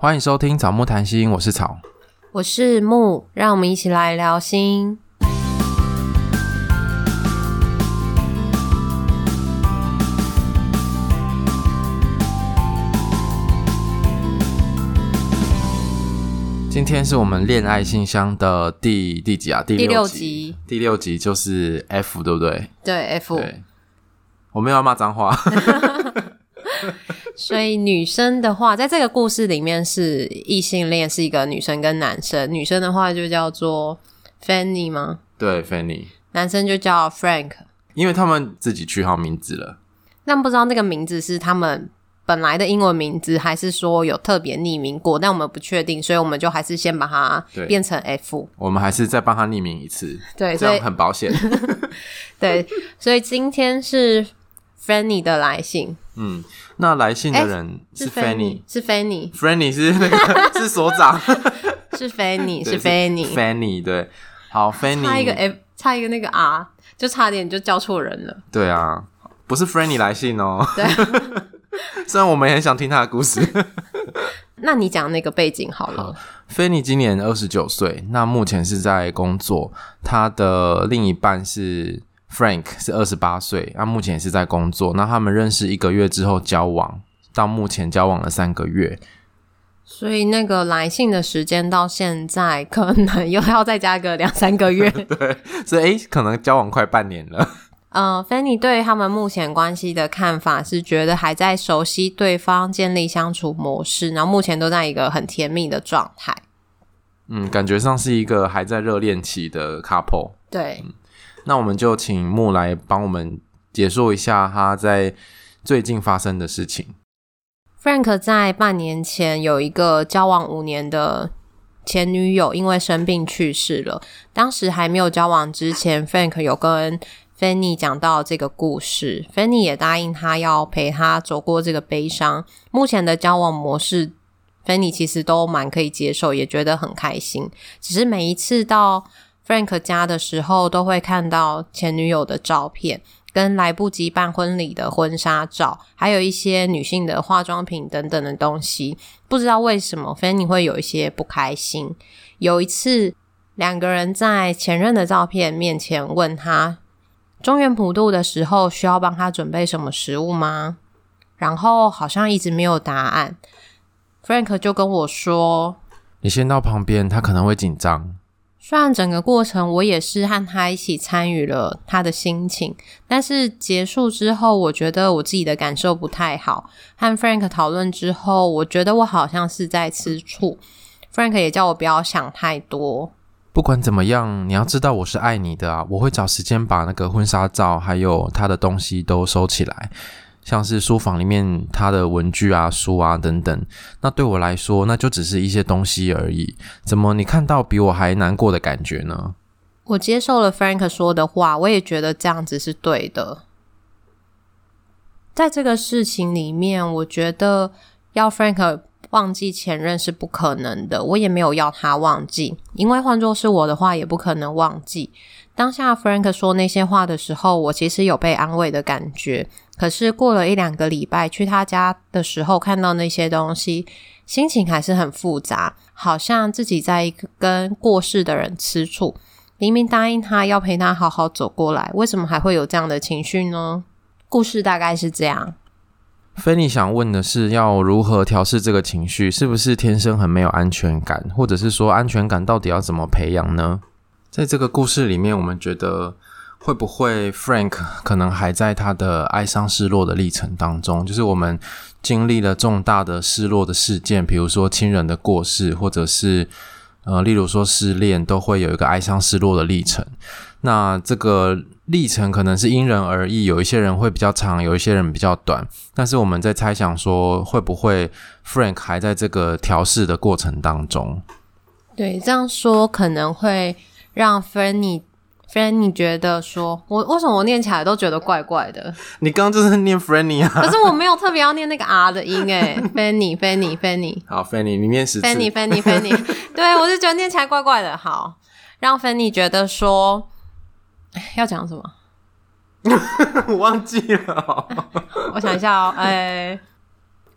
欢迎收听草木谈心，我是草，我是木，让我们一起来聊心。今天是我们恋爱信箱的第第几啊？第六集。第六集，就是 F，对不对？对，F。对，我没有要骂脏话。所以女生的话，在这个故事里面是异性恋，是一个女生跟男生。女生的话就叫做 Fanny 吗？对，Fanny。男生就叫 Frank，因为他们自己取好名字了。但不知道那个名字是他们本来的英文名字，还是说有特别匿名过？但我们不确定，所以我们就还是先把它变成 F。我们还是再帮他匿名一次，对，这样很保险。对，所以今天是 Fanny 的来信。嗯。那来信的人是 Fanny，是 Fanny，Fanny 是那个 是所长，是 Fanny，是 Fanny，Fanny 对，好 Fanny 差一个 F，差一个那个 R，就差点就叫错人了。对啊，不是 Fanny 来信哦。对，虽然我们也很想听他的故事。那你讲那个背景好了。Fanny 今年二十九岁，那目前是在工作，他的另一半是。Frank 是二十八岁，那目前也是在工作。那他们认识一个月之后交往，到目前交往了三个月。所以那个来信的时间到现在，可能 又要再加个两三个月。对，所以诶，可能交往快半年了。呃，Fanny 对他们目前关系的看法是，觉得还在熟悉对方，建立相处模式，然后目前都在一个很甜蜜的状态。嗯，感觉上是一个还在热恋期的 couple。对。嗯那我们就请木来帮我们解说一下他在最近发生的事情。Frank 在半年前有一个交往五年的前女友，因为生病去世了。当时还没有交往之前，Frank 有跟 Fanny 讲到这个故事，Fanny 也答应他要陪他走过这个悲伤。目前的交往模式，Fanny 其实都蛮可以接受，也觉得很开心。只是每一次到 Frank 家的时候，都会看到前女友的照片，跟来不及办婚礼的婚纱照，还有一些女性的化妆品等等的东西。不知道为什么，Fanny 会有一些不开心。有一次，两个人在前任的照片面前问他，中原普渡的时候需要帮他准备什么食物吗？然后好像一直没有答案。Frank 就跟我说：“你先到旁边，他可能会紧张。”虽然整个过程我也是和他一起参与了他的心情，但是结束之后，我觉得我自己的感受不太好。和 Frank 讨论之后，我觉得我好像是在吃醋。Frank 也叫我不要想太多。不管怎么样，你要知道我是爱你的啊！我会找时间把那个婚纱照还有他的东西都收起来。像是书房里面他的文具啊、书啊等等，那对我来说，那就只是一些东西而已。怎么你看到比我还难过的感觉呢？我接受了 Frank 说的话，我也觉得这样子是对的。在这个事情里面，我觉得要 Frank 忘记前任是不可能的，我也没有要他忘记，因为换作是我的话，也不可能忘记。当下 Frank 说那些话的时候，我其实有被安慰的感觉。可是过了一两个礼拜，去他家的时候，看到那些东西，心情还是很复杂，好像自己在跟过世的人吃醋。明明答应他要陪他好好走过来，为什么还会有这样的情绪呢？故事大概是这样。菲尼想问的是，要如何调试这个情绪？是不是天生很没有安全感，或者是说安全感到底要怎么培养呢？在这个故事里面，我们觉得会不会 Frank 可能还在他的哀伤失落的历程当中？就是我们经历了重大的失落的事件，比如说亲人的过世，或者是呃，例如说失恋，都会有一个哀伤失落的历程。那这个历程可能是因人而异，有一些人会比较长，有一些人比较短。但是我们在猜想说，会不会 Frank 还在这个调试的过程当中？对，这样说可能会。让 Fanny Fanny 觉得说，我为什么我念起来都觉得怪怪的？你刚刚就是念 Fanny 啊？可是我没有特别要念那个 R 的音诶 Fanny Fanny Fanny 好 Fanny 你念十次 Fanny Fanny Fanny 对，我是觉得念起来怪怪的。好，让 Fanny 觉得说，要讲什么？我忘记了，我想一下哦，哎。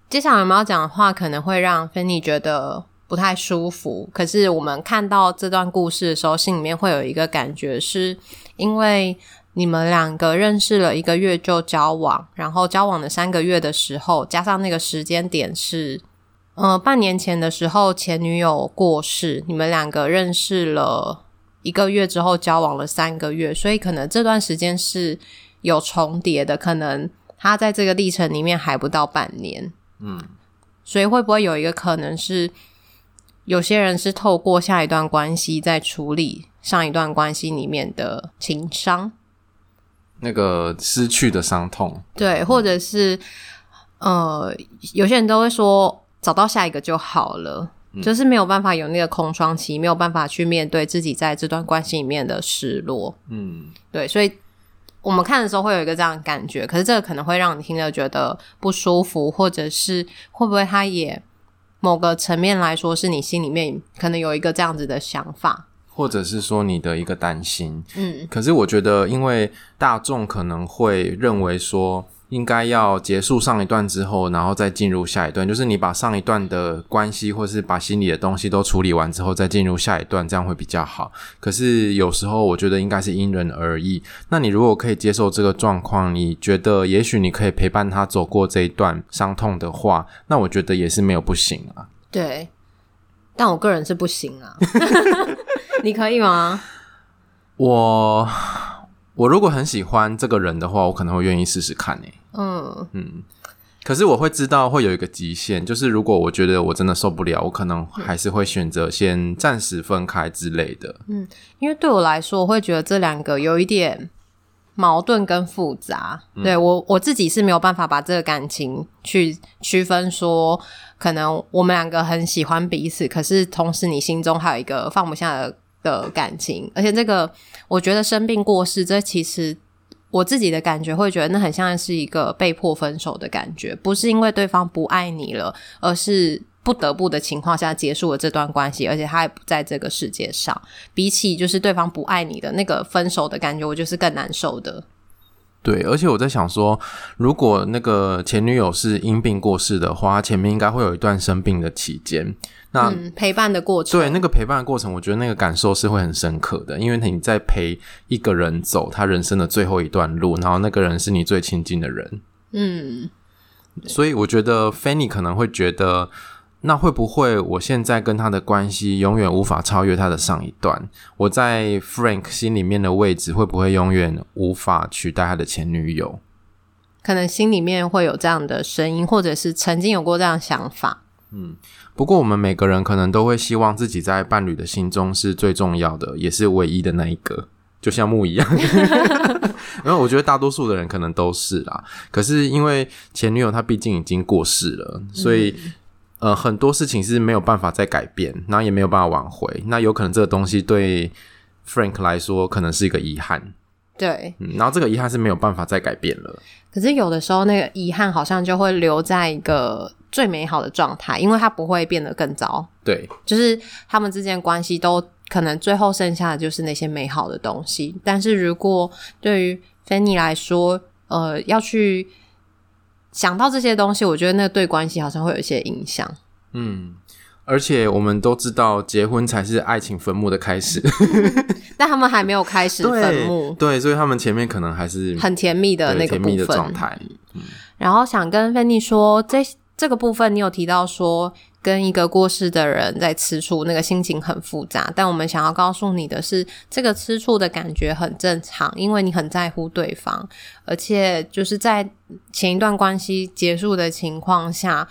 接下来我们要讲的话可能会让 Fanny 觉得不太舒服，可是我们看到这段故事的时候，心里面会有一个感觉，是因为你们两个认识了一个月就交往，然后交往的三个月的时候，加上那个时间点是，呃，半年前的时候前女友过世，你们两个认识了一个月之后交往了三个月，所以可能这段时间是有重叠的，可能他在这个历程里面还不到半年。嗯，所以会不会有一个可能是，有些人是透过下一段关系在处理上一段关系里面的情伤，那个失去的伤痛，对，或者是、嗯、呃，有些人都会说找到下一个就好了，嗯、就是没有办法有那个空窗期，没有办法去面对自己在这段关系里面的失落，嗯，对，所以。我们看的时候会有一个这样的感觉，可是这个可能会让你听着觉得不舒服，或者是会不会他也某个层面来说是你心里面可能有一个这样子的想法，或者是说你的一个担心。嗯，可是我觉得，因为大众可能会认为说。应该要结束上一段之后，然后再进入下一段。就是你把上一段的关系，或是把心里的东西都处理完之后，再进入下一段，这样会比较好。可是有时候，我觉得应该是因人而异。那你如果可以接受这个状况，你觉得也许你可以陪伴他走过这一段伤痛的话，那我觉得也是没有不行啊。对，但我个人是不行啊。你可以吗？我。我如果很喜欢这个人的话，我可能会愿意试试看诶。嗯嗯，可是我会知道会有一个极限，就是如果我觉得我真的受不了，我可能还是会选择先暂时分开之类的。嗯，因为对我来说，我会觉得这两个有一点矛盾跟复杂。嗯、对我我自己是没有办法把这个感情去区分说，可能我们两个很喜欢彼此，可是同时你心中还有一个放不下的。的感情，而且这个我觉得生病过世，这其实我自己的感觉会觉得那很像是一个被迫分手的感觉，不是因为对方不爱你了，而是不得不的情况下结束了这段关系，而且他也不在这个世界上。比起就是对方不爱你的那个分手的感觉，我就是更难受的。对，而且我在想说，如果那个前女友是因病过世的话，前面应该会有一段生病的期间，那、嗯、陪伴的过程，对那个陪伴的过程，我觉得那个感受是会很深刻的，因为你在陪一个人走他人生的最后一段路，然后那个人是你最亲近的人，嗯，所以我觉得 Fanny 可能会觉得。那会不会我现在跟他的关系永远无法超越他的上一段？我在 Frank 心里面的位置会不会永远无法取代他的前女友？可能心里面会有这样的声音，或者是曾经有过这样的想法。嗯，不过我们每个人可能都会希望自己在伴侣的心中是最重要的，也是唯一的那一个，就像木一样。因为我觉得大多数的人可能都是啦。可是因为前女友她毕竟已经过世了，所以。嗯呃，很多事情是没有办法再改变，然后也没有办法挽回。那有可能这个东西对 Frank 来说，可能是一个遗憾。对，嗯，然后这个遗憾是没有办法再改变了。可是有的时候，那个遗憾好像就会留在一个最美好的状态，因为它不会变得更糟。对，就是他们之间关系都可能最后剩下的就是那些美好的东西。但是如果对于 Fanny 来说，呃，要去。想到这些东西，我觉得那对关系好像会有一些影响。嗯，而且我们都知道，结婚才是爱情坟墓的开始，但他们还没有开始坟墓。对，所以他们前面可能还是很甜蜜的那个甜蜜的状态。嗯，然后想跟 Fanny 说，这这个部分你有提到说。跟一个过世的人在吃醋，那个心情很复杂。但我们想要告诉你的是，这个吃醋的感觉很正常，因为你很在乎对方，而且就是在前一段关系结束的情况下，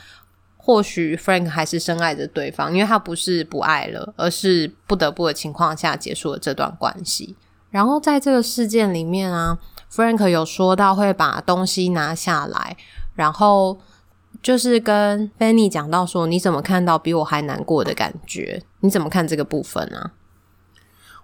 或许 Frank 还是深爱着对方，因为他不是不爱了，而是不得不的情况下结束了这段关系。然后在这个事件里面啊，Frank 有说到会把东西拿下来，然后。就是跟 Fanny 讲到说，你怎么看到比我还难过的感觉？你怎么看这个部分啊？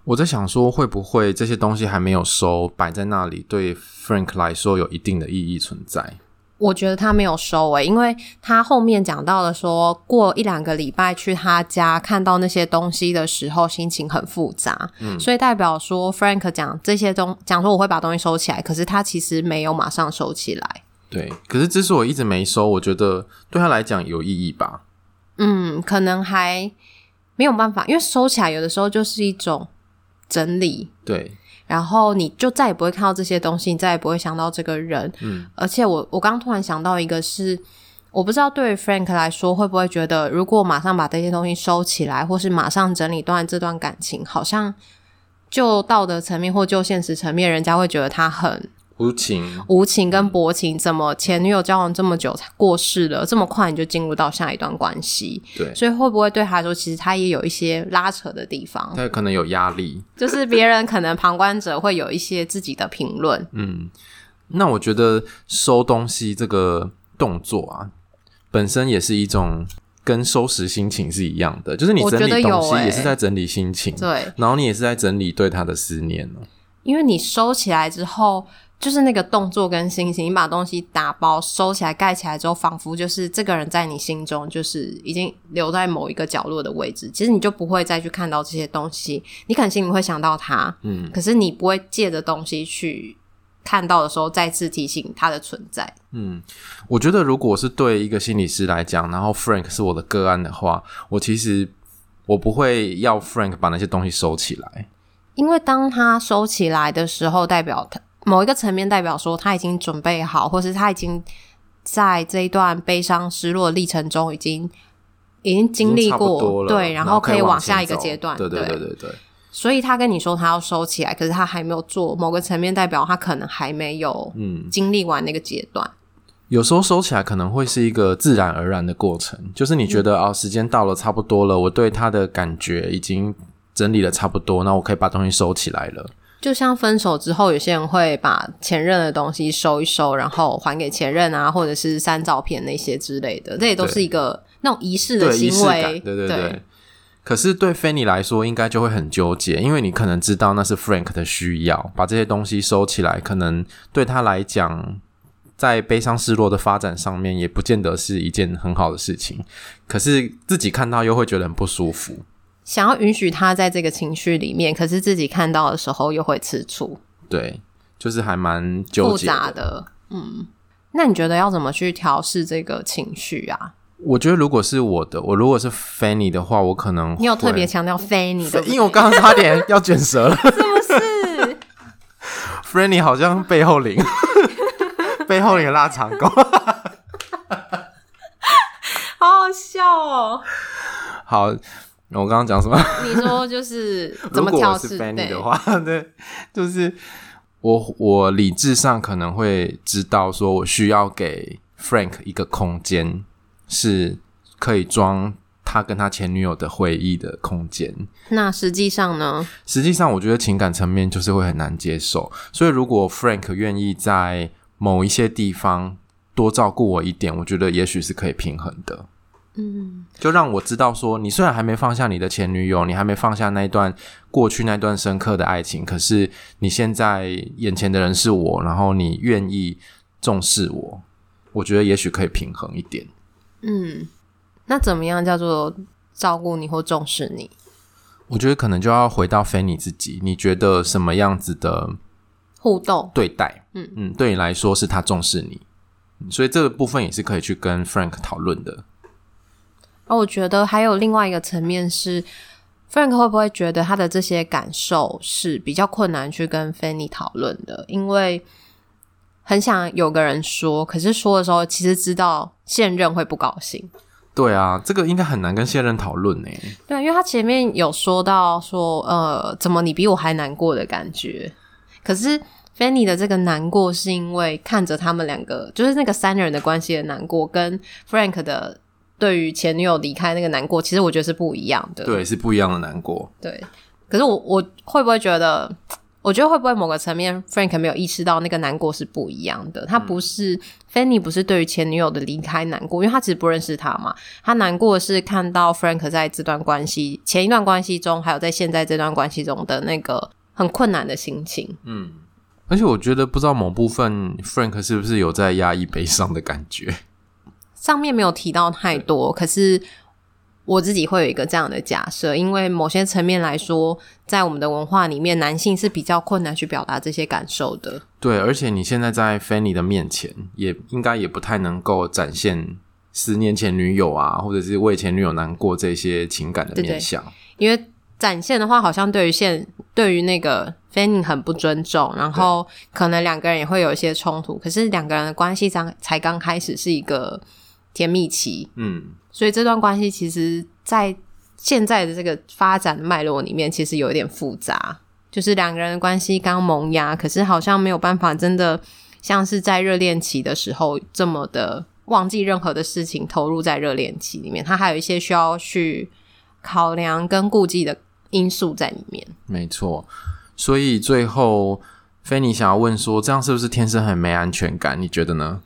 我在想说，会不会这些东西还没有收，摆在那里，对 Frank 来说有一定的意义存在？我觉得他没有收诶、欸，因为他后面讲到了说，过一两个礼拜去他家看到那些东西的时候，心情很复杂。嗯，所以代表说 Frank 讲这些东讲说我会把东西收起来，可是他其实没有马上收起来。对，可是之所以一直没收，我觉得对他来讲有意义吧。嗯，可能还没有办法，因为收起来有的时候就是一种整理。对，然后你就再也不会看到这些东西，你再也不会想到这个人。嗯，而且我我刚刚突然想到一个是，我不知道对于 Frank 来说会不会觉得，如果马上把这些东西收起来，或是马上整理断这段感情，好像就道德层面或就现实层面，人家会觉得他很。无情、无情跟薄情，怎么前女友交往这么久才过世了？这么快你就进入到下一段关系？对，所以会不会对他说，其实他也有一些拉扯的地方？他可能有压力，就是别人可能旁观者会有一些自己的评论。嗯，那我觉得收东西这个动作啊，本身也是一种跟收拾心情是一样的，就是你整理东西也是在整理心情，欸、对，然后你也是在整理对他的思念，因为你收起来之后。就是那个动作跟心情，你把东西打包收起来盖起来之后，仿佛就是这个人在你心中就是已经留在某一个角落的位置。其实你就不会再去看到这些东西，你可能心里会想到他，嗯，可是你不会借着东西去看到的时候再次提醒他的存在。嗯，我觉得如果是对一个心理师来讲，然后 Frank 是我的个案的话，我其实我不会要 Frank 把那些东西收起来，因为当他收起来的时候，代表他。某一个层面代表说他已经准备好，或是他已经在这一段悲伤失落的历程中已经已经经历过，对，然后可以往下一个阶段，对对对对对。所以他跟你说他要收起来，可是他还没有做。某个层面代表他可能还没有嗯经历完那个阶段。有时候收起来可能会是一个自然而然的过程，就是你觉得、嗯、哦，时间到了，差不多了，我对他的感觉已经整理的差不多，那我可以把东西收起来了。就像分手之后，有些人会把前任的东西收一收，然后还给前任啊，或者是删照片那些之类的，这也都是一个那种仪式的行为。对，对对可是对 Fanny 来说，应该就会很纠结，因为你可能知道那是 Frank 的需要，把这些东西收起来，可能对他来讲，在悲伤失落的发展上面，也不见得是一件很好的事情。可是自己看到又会觉得很不舒服。想要允许他在这个情绪里面，可是自己看到的时候又会吃醋。对，就是还蛮纠结的。复杂的。嗯，那你觉得要怎么去调试这个情绪啊？我觉得如果是我的，我如果是 Fanny 的话，我可能你有特别强调 Fanny 的，因为我刚刚差点要卷舌了，是不是？Fanny 好像背后灵，背后灵拉长弓，好好笑哦。好。我刚刚讲什么？你说就是 怎么调适？如果是 Fanny 的话，对，对，就是我我理智上可能会知道，说我需要给 Frank 一个空间，是可以装他跟他前女友的回忆的空间。那实际上呢？实际上，我觉得情感层面就是会很难接受。所以，如果 Frank 愿意在某一些地方多照顾我一点，我觉得也许是可以平衡的。嗯，就让我知道说，你虽然还没放下你的前女友，你还没放下那一段过去那段深刻的爱情，可是你现在眼前的人是我，然后你愿意重视我，我觉得也许可以平衡一点。嗯，那怎么样叫做照顾你或重视你？我觉得可能就要回到 Fanny 自己，你觉得什么样子的互动对待？嗯嗯，对你来说是他重视你，所以这个部分也是可以去跟 Frank 讨论的。而我觉得还有另外一个层面是，Frank 会不会觉得他的这些感受是比较困难去跟 Fanny 讨论的？因为很想有个人说，可是说的时候，其实知道现任会不高兴。对啊，这个应该很难跟现任讨论呢。对，因为他前面有说到说，呃，怎么你比我还难过的感觉？可是 Fanny 的这个难过，是因为看着他们两个，就是那个三人的关系的难过，跟 Frank 的。对于前女友离开那个难过，其实我觉得是不一样的。对，是不一样的难过。对，可是我我会不会觉得？我觉得会不会某个层面，Frank 没有意识到那个难过是不一样的？他不是、嗯、Fanny，不是对于前女友的离开难过，因为他其实不认识他嘛。他难过的是看到 Frank 在这段关系、前一段关系中，还有在现在这段关系中的那个很困难的心情。嗯，而且我觉得不知道某部分 Frank 是不是有在压抑悲伤的感觉。上面没有提到太多，可是我自己会有一个这样的假设，因为某些层面来说，在我们的文化里面，男性是比较困难去表达这些感受的。对，而且你现在在 Fanny 的面前，也应该也不太能够展现十年前女友啊，或者是为前女友难过这些情感的面相。因为展现的话，好像对于现对于那个 Fanny 很不尊重，然后可能两个人也会有一些冲突。可是两个人的关系刚才刚开始是一个甜蜜期，嗯。所以这段关系其实，在现在的这个发展脉络里面，其实有一点复杂。就是两个人的关系刚萌芽，可是好像没有办法真的像是在热恋期的时候这么的忘记任何的事情，投入在热恋期里面。他还有一些需要去考量跟顾忌的因素在里面。没错。所以最后，Fanny 想要问说，这样是不是天生很没安全感？你觉得呢？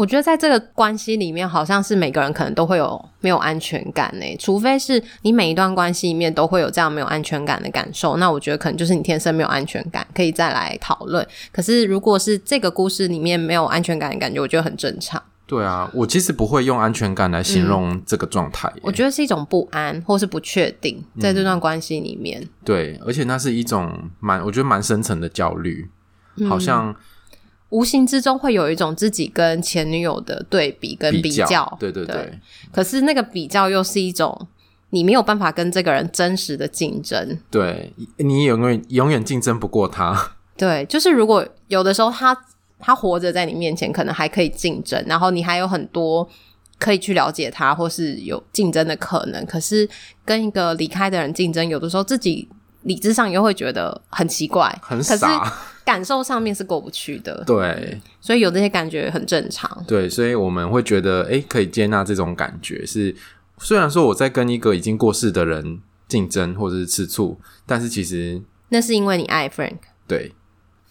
我觉得在这个关系里面，好像是每个人可能都会有没有安全感呢？除非是你每一段关系里面都会有这样没有安全感的感受，那我觉得可能就是你天生没有安全感，可以再来讨论。可是如果是这个故事里面没有安全感的感觉，我觉得很正常。对啊，我其实不会用安全感来形容这个状态。我觉得是一种不安或是不确定，在这段关系里面。嗯，对，而且那是一种蛮，我觉得蛮深层的焦虑，好像。嗯无形之中会有一种自己跟前女友的对比跟比较，比较，对对对，对。可是那个比较又是一种你没有办法跟这个人真实的竞争，对，你永远永远竞争不过他。对，就是如果有的时候他他活着在你面前，可能还可以竞争，然后你还有很多可以去了解他，或是有竞争的可能。可是跟一个离开的人竞争，有的时候自己理智上又会觉得很奇怪，很傻。感受上面是过不去的，对，所以有这些感觉很正常。对，所以我们会觉得，诶，可以接纳这种感觉。是虽然说我在跟一个已经过世的人竞争或者是吃醋，但是其实那是因为你爱 Frank。对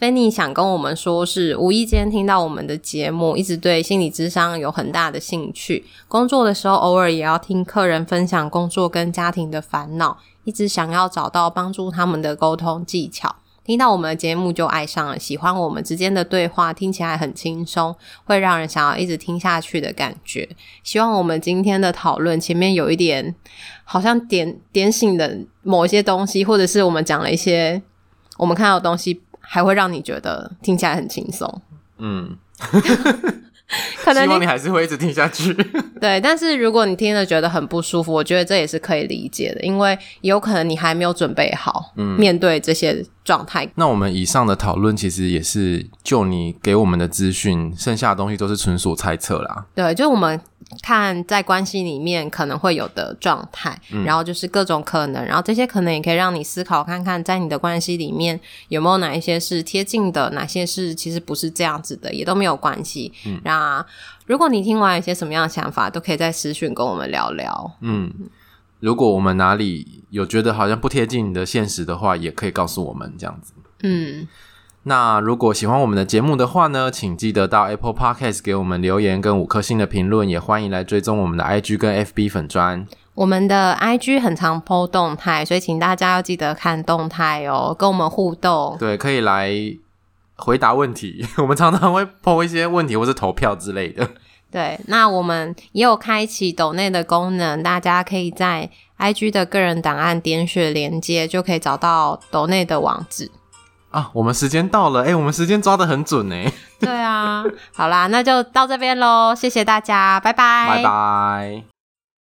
，Fanny 想跟我们说，是无意间听到我们的节目，一直对心理智商有很大的兴趣。工作的时候，偶尔也要听客人分享工作跟家庭的烦恼，一直想要找到帮助他们的沟通技巧。听到我们的节目就爱上了，喜欢我们之间的对话，听起来很轻松，会让人想要一直听下去的感觉。希望我们今天的讨论前面有一点，好像点点醒的某一些东西，或者是我们讲了一些我们看到的东西，还会让你觉得听起来很轻松。嗯。可能希望你还是会一直听下去。对，但是如果你听了觉得很不舒服，我觉得这也是可以理解的，因为有可能你还没有准备好，嗯，面对这些状态。那我们以上的讨论其实也是就你给我们的资讯，剩下的东西都是纯属猜测啦。对，就我们。看在关系里面可能会有的状态，嗯，然后就是各种可能，然后这些可能也可以让你思考看看，在你的关系里面有没有哪一些是贴近的，哪些是其实不是这样子的，也都没有关系。嗯，那如果你听完一些什么样的想法，都可以在私讯跟我们聊聊。嗯，如果我们哪里有觉得好像不贴近你的现实的话，也可以告诉我们这样子。嗯。那如果喜欢我们的节目的话呢，请记得到 Apple Podcast 给我们留言跟五颗星的评论，也欢迎来追踪我们的 IG 跟 FB 粉砖。我们的 IG 很常 po 动态，所以请大家要记得看动态哦，跟我们互动。对，可以来回答问题，我们常常会 po 一些问题或是投票之类的。对，那我们也有开启抖内的功能，大家可以在 IG 的个人档案点选连接，就可以找到抖内的网址。啊，我们时间到了，哎，我们时间抓得很准呢。对啊，好啦，那就到这边喽，谢谢大家，拜拜，拜拜。